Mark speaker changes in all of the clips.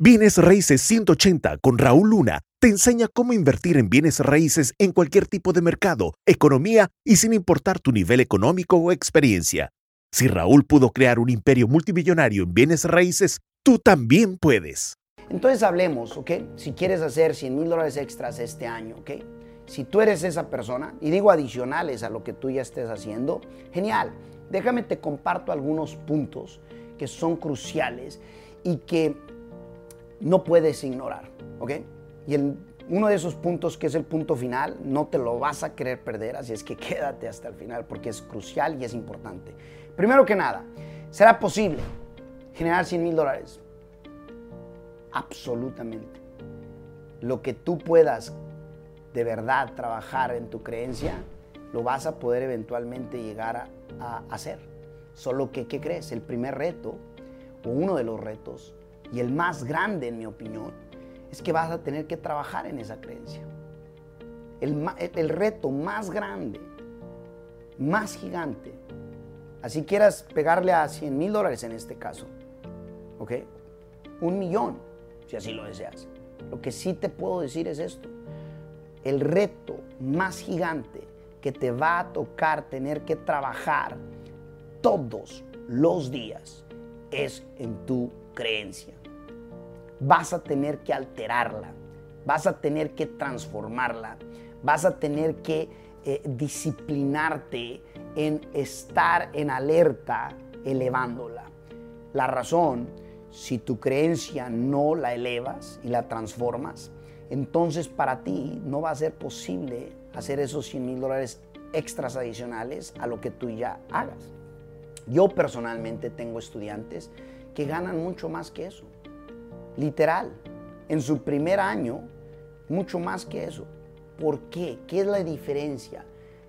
Speaker 1: Bienes Raíces 180 con Raúl Luna te enseña cómo invertir en bienes raíces en cualquier tipo de mercado, economía y sin importar tu nivel económico o experiencia. Si Raúl pudo crear un imperio multimillonario en bienes raíces, tú también puedes.
Speaker 2: Entonces hablemos, ¿ok? Si quieres hacer 100 mil dólares extras este año, ¿ok? Si tú eres esa persona, y digo adicionales a lo que tú ya estés haciendo, genial. Déjame te comparto algunos puntos que son cruciales y que no puedes ignorar, ¿ok? Y uno de esos puntos que es el punto final, no te lo vas a querer perder, así es que quédate hasta el final porque es crucial y es importante. Primero que nada, ¿será posible generar 100 mil dólares? Absolutamente. Lo que tú puedas de verdad trabajar en tu creencia, lo vas a poder eventualmente llegar a, a hacer. Solo que, ¿qué crees? El primer reto, o uno de los retos, y el más grande en mi opinión, es que vas a tener que trabajar en esa creencia. El, reto más grande, más gigante, así quieras pegarle a 100 mil dólares en este caso, ¿ok? Un millón, si así lo deseas. Lo que sí te puedo decir es esto. El reto más gigante que te va a tocar tener que trabajar todos los días es en tu creencia vas a tener que alterarla, vas a tener que transformarla, vas a tener que eh, disciplinarte en estar en alerta elevándola. La razón, si tu creencia no la elevas y la transformas, entonces para ti no va a ser posible hacer esos 100 mil dólares extras adicionales a lo que tú ya hagas. Yo personalmente tengo estudiantes que ganan mucho más que eso literal, en su primer año, mucho más que eso. ¿Por qué? ¿Qué es la diferencia?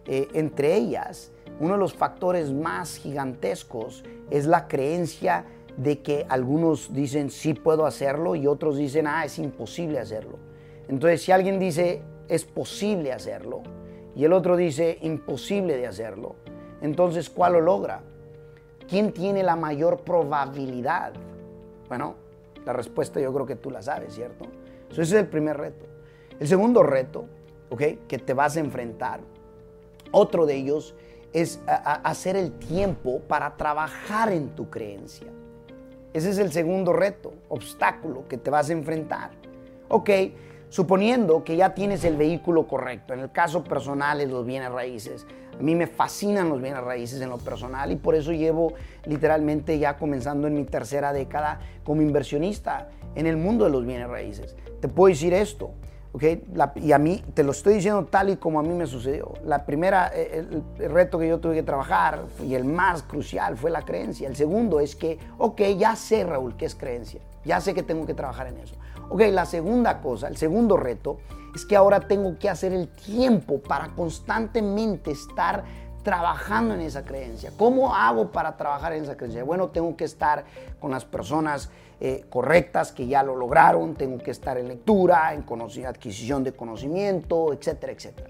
Speaker 2: Eh, entre ellas, uno de los factores más gigantescos es la creencia de que algunos dicen sí puedo hacerlo y otros dicen ah es imposible hacerlo. Entonces si alguien dice es posible hacerlo y el otro dice imposible de hacerlo, entonces ¿cuál lo logra? ¿Quién tiene la mayor probabilidad? Bueno, la respuesta yo creo que tú la sabes, ¿cierto? ese es el primer reto. El segundo reto, ¿ok? Que te vas a enfrentar, otro de ellos es hacer el tiempo para trabajar en tu creencia. Ese es el segundo reto, obstáculo que te vas a enfrentar. Ok, suponiendo que ya tienes el vehículo correcto, en el caso personal es los bienes raíces, a mí me fascinan los bienes raíces en lo personal y por eso llevo literalmente ya comenzando en mi tercera década como inversionista en el mundo de los bienes raíces. Te puedo decir esto, ¿ok? y a mí te lo estoy diciendo tal y como a mí me sucedió. La primera, eh, el, reto que yo tuve que trabajar y el más crucial fue la creencia. El segundo es que, ok, ya sé Raúl qué es creencia, ya sé que tengo que trabajar en eso. Ok, la segunda cosa, el segundo reto es que ahora tengo que hacer el tiempo para constantemente estar trabajando en esa creencia. ¿Cómo hago para trabajar en esa creencia? Bueno, tengo que estar con las personas eh, correctas que ya lo lograron, tengo que estar en lectura, en adquisición de conocimiento, etcétera, etcétera.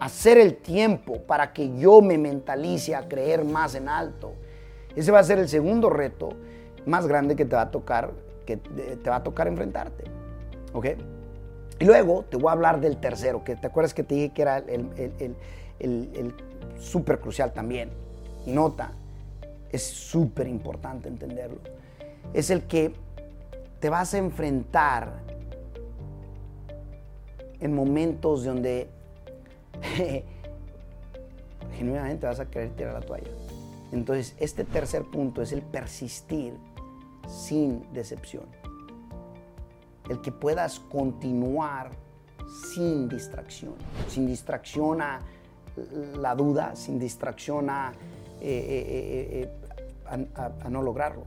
Speaker 2: Hacer el tiempo para que yo me mentalice a creer más en alto. Ese va a ser el segundo reto más grande que te va a tocar, que te va a tocar enfrentarte. ¿Ok? Y luego te voy a hablar del tercero, que te acuerdas que te dije que era el, súper crucial también. Y nota, es súper importante entenderlo. Es el que te vas a enfrentar en momentos donde genuinamente vas a querer tirar la toalla. Entonces, este tercer punto es el persistir sin decepción el que puedas continuar sin distracción, sin distracción a la duda, sin distracción a, eh, eh, eh, no lograrlo.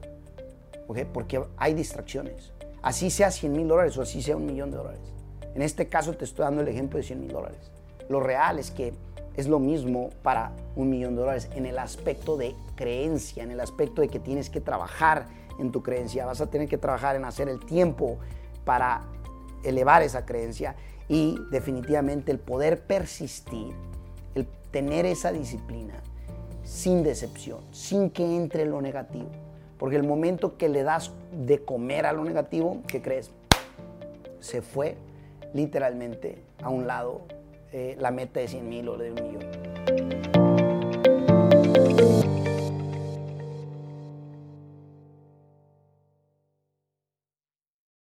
Speaker 2: Porque hay distracciones. Así sea 100 mil dólares o así sea un millón de dólares. En este caso te estoy dando el ejemplo de 100 mil dólares. Lo real es que es lo mismo para un millón de dólares en el aspecto de creencia, en el aspecto de que tienes que trabajar en tu creencia, vas a tener que trabajar en hacer el tiempo para elevar esa creencia y definitivamente el poder persistir, el tener esa disciplina sin decepción, sin que entre lo negativo. Porque el momento que le das de comer a lo negativo, ¿qué crees? Se fue literalmente a un lado eh, la meta de 100 mil o de un millón.